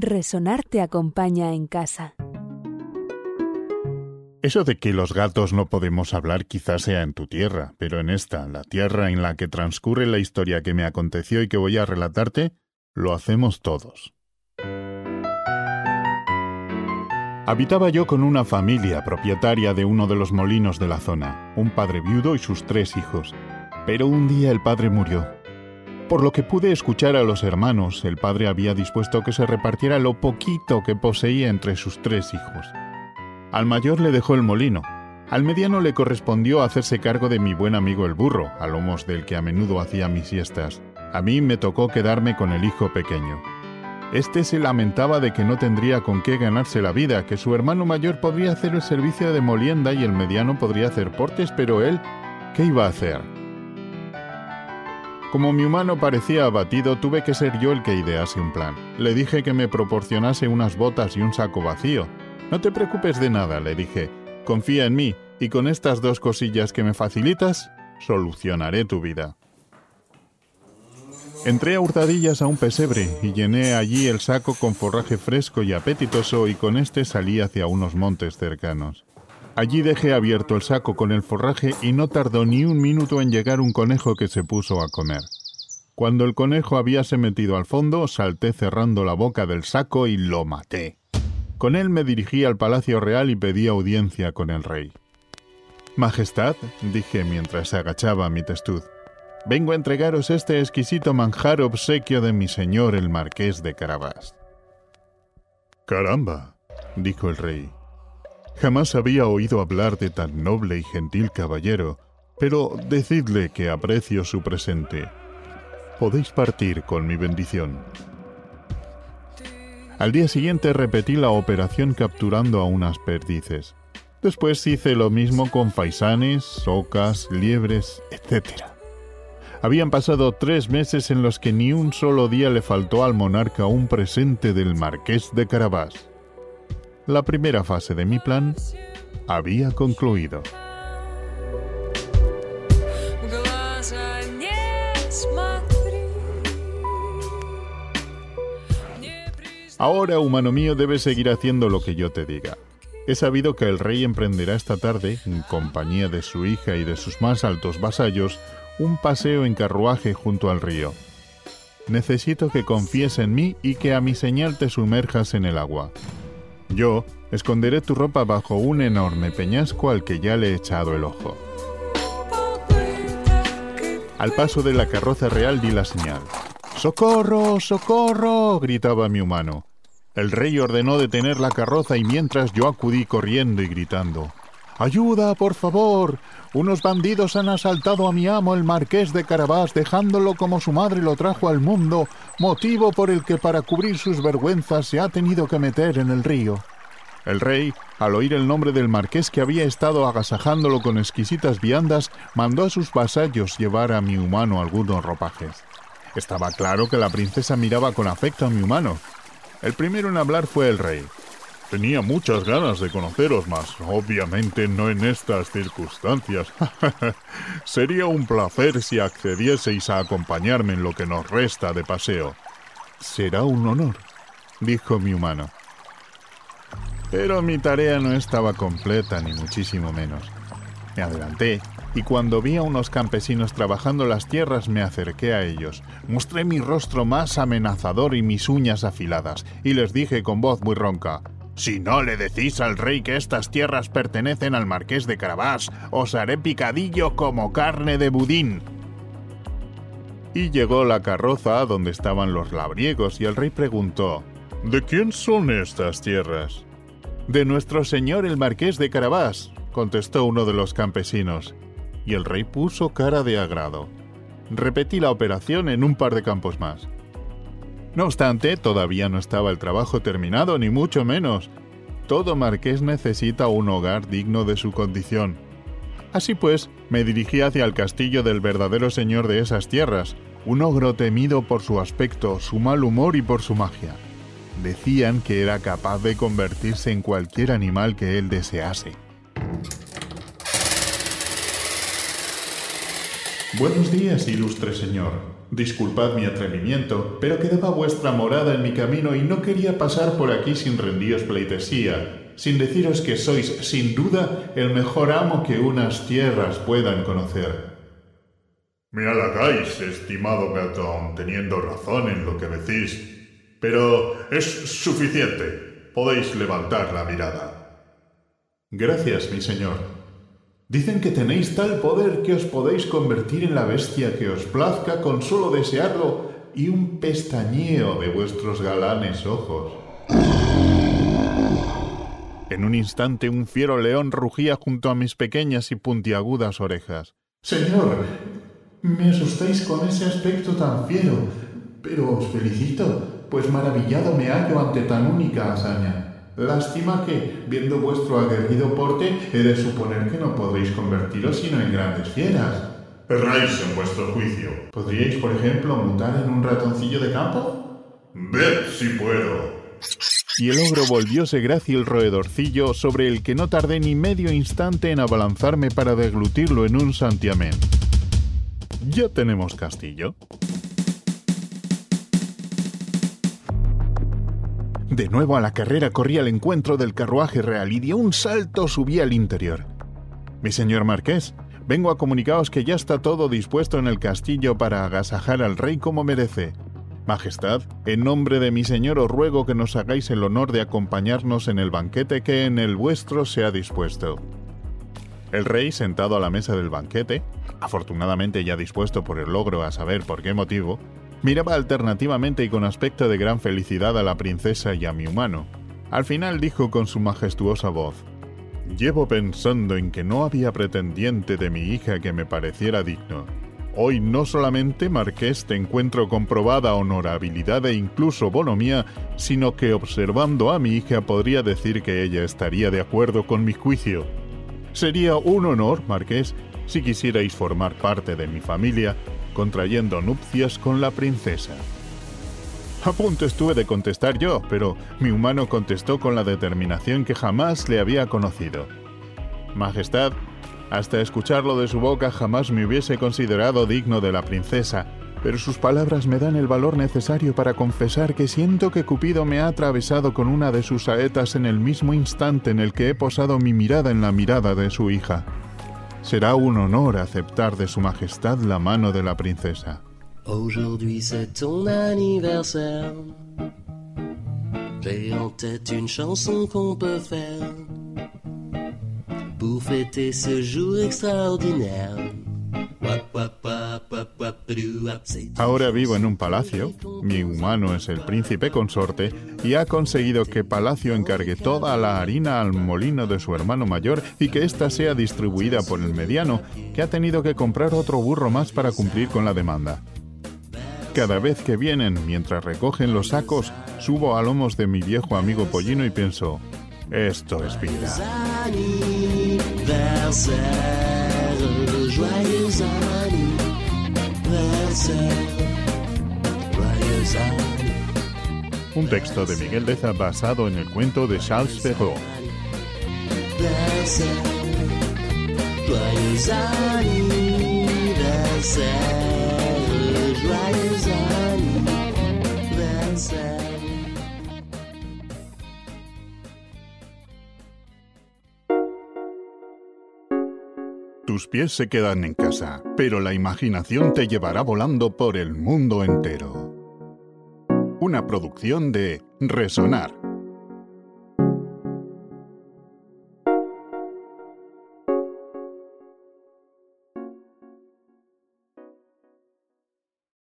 Resonar te acompaña en casa. Eso de que los gatos no podemos hablar quizás sea en tu tierra, pero en esta, la tierra en la que transcurre la historia que me aconteció y que voy a relatarte, lo hacemos todos. Habitaba yo con una familia propietaria de uno de los molinos de la zona, un padre viudo y sus tres hijos. Pero un día el padre murió. Por lo que pude escuchar a los hermanos, el padre había dispuesto que se repartiera lo poquito que poseía entre sus tres hijos. Al mayor le dejó el molino. Al mediano le correspondió hacerse cargo de mi buen amigo el burro, a lomos del que a menudo hacía mis siestas. A mí me tocó quedarme con el hijo pequeño. Este se lamentaba de que no tendría con qué ganarse la vida, que su hermano mayor podría hacer el servicio de molienda y el mediano podría hacer portes, pero él, ¿qué iba a hacer? Como mi humano parecía abatido, tuve que ser yo el que idease un plan. Le dije que me proporcionase unas botas y un saco vacío. No te preocupes de nada, le dije. Confía en mí, y con estas dos cosillas que me facilitas, solucionaré tu vida. Entré a hurtadillas a un pesebre y llené allí el saco con forraje fresco y apetitoso y con este salí hacia unos montes cercanos. Allí dejé abierto el saco con el forraje y no tardó ni un minuto en llegar un conejo que se puso a comer. Cuando el conejo habíase metido al fondo, salté cerrando la boca del saco y lo maté. Con él me dirigí al Palacio Real y pedí audiencia con el rey. Majestad, dije mientras se agachaba mi testuz, vengo a entregaros este exquisito manjar obsequio de mi señor el marqués de Carabás. Caramba, dijo el rey. Jamás había oído hablar de tan noble y gentil caballero, pero decidle que aprecio su presente. Podéis partir con mi bendición. Al día siguiente repetí la operación capturando a unas perdices. Después hice lo mismo con faisanes, socas, liebres, etc. Habían pasado tres meses en los que ni un solo día le faltó al monarca un presente del marqués de Carabás. La primera fase de mi plan había concluido. Ahora, humano mío, debes seguir haciendo lo que yo te diga. He sabido que el rey emprenderá esta tarde, en compañía de su hija y de sus más altos vasallos, un paseo en carruaje junto al río. Necesito que confíes en mí y que a mi señal te sumerjas en el agua. Yo esconderé tu ropa bajo un enorme peñasco al que ya le he echado el ojo. Al paso de la carroza real di la señal. ¡Socorro! ¡Socorro! gritaba mi humano. El rey ordenó detener la carroza y mientras yo acudí corriendo y gritando. ¡Ayuda, por favor! Unos bandidos han asaltado a mi amo el marqués de Carabás, dejándolo como su madre lo trajo al mundo, motivo por el que para cubrir sus vergüenzas se ha tenido que meter en el río. El rey, al oír el nombre del marqués que había estado agasajándolo con exquisitas viandas, mandó a sus vasallos llevar a mi humano algunos ropajes. Estaba claro que la princesa miraba con afecto a mi humano. El primero en hablar fue el rey. Tenía muchas ganas de conoceros más, obviamente no en estas circunstancias. Sería un placer si accedieseis a acompañarme en lo que nos resta de paseo. Será un honor, dijo mi humano. Pero mi tarea no estaba completa, ni muchísimo menos. Me adelanté y cuando vi a unos campesinos trabajando las tierras me acerqué a ellos. Mostré mi rostro más amenazador y mis uñas afiladas, y les dije con voz muy ronca, si no le decís al rey que estas tierras pertenecen al marqués de Carabás, os haré picadillo como carne de budín. Y llegó la carroza donde estaban los labriegos y el rey preguntó, ¿De quién son estas tierras? De nuestro señor el marqués de Carabás, contestó uno de los campesinos, y el rey puso cara de agrado. Repetí la operación en un par de campos más. No obstante, todavía no estaba el trabajo terminado, ni mucho menos. Todo marqués necesita un hogar digno de su condición. Así pues, me dirigí hacia el castillo del verdadero señor de esas tierras, un ogro temido por su aspecto, su mal humor y por su magia. Decían que era capaz de convertirse en cualquier animal que él desease. Buenos días, ilustre señor. Disculpad mi atrevimiento, pero quedaba vuestra morada en mi camino y no quería pasar por aquí sin rendíos pleitesía, sin deciros que sois, sin duda, el mejor amo que unas tierras puedan conocer. Me halagáis, estimado Belton, teniendo razón en lo que decís. Pero es suficiente. Podéis levantar la mirada. Gracias, mi señor. Dicen que tenéis tal poder que os podéis convertir en la bestia que os plazca con solo desearlo y un pestañeo de vuestros galanes ojos. En un instante un fiero león rugía junto a mis pequeñas y puntiagudas orejas. Señor, me asustáis con ese aspecto tan fiero, pero os felicito, pues maravillado me hallo ante tan única hazaña. Lástima que, viendo vuestro aguerrido porte, he de suponer que no podréis convertiros sino en grandes fieras. Erráis en vuestro juicio. ¿Podríais, por ejemplo, mutar en un ratoncillo de campo? Ved si puedo. Y el ogro volvióse grácil roedorcillo sobre el que no tardé ni medio instante en abalanzarme para deglutirlo en un santiamén. Ya tenemos castillo. De nuevo a la carrera corrí al encuentro del carruaje real y de un salto subí al interior. Mi señor marqués, vengo a comunicaros que ya está todo dispuesto en el castillo para agasajar al rey como merece. Majestad, en nombre de mi señor os ruego que nos hagáis el honor de acompañarnos en el banquete que en el vuestro se ha dispuesto. El rey, sentado a la mesa del banquete, afortunadamente ya dispuesto por el logro a saber por qué motivo, Miraba alternativamente y con aspecto de gran felicidad a la princesa y a mi humano. Al final dijo con su majestuosa voz, Llevo pensando en que no había pretendiente de mi hija que me pareciera digno. Hoy no solamente, Marqués, te encuentro comprobada honorabilidad e incluso bonomía, sino que observando a mi hija podría decir que ella estaría de acuerdo con mi juicio. Sería un honor, Marqués, si quisierais formar parte de mi familia contrayendo nupcias con la princesa. A punto estuve de contestar yo, pero mi humano contestó con la determinación que jamás le había conocido. Majestad, hasta escucharlo de su boca jamás me hubiese considerado digno de la princesa, pero sus palabras me dan el valor necesario para confesar que siento que Cupido me ha atravesado con una de sus saetas en el mismo instante en el que he posado mi mirada en la mirada de su hija. Será un honor aceptar de su majestad la mano de la princesa. Aujourd'hui c'est ton anniversaire. J'ai en tête une chanson qu'on peut faire pour fêter ce jour extraordinaire. Ahora vivo en un palacio, mi humano es el príncipe consorte y ha conseguido que Palacio encargue toda la harina al molino de su hermano mayor y que ésta sea distribuida por el mediano, que ha tenido que comprar otro burro más para cumplir con la demanda. Cada vez que vienen, mientras recogen los sacos, subo a lomos de mi viejo amigo pollino y pienso, esto es vida. Un texto de Miguel Deza basado en el cuento de Charles Perrault. Tus pies se quedan en casa, pero la imaginación te llevará volando por el mundo entero. Una producción de Resonar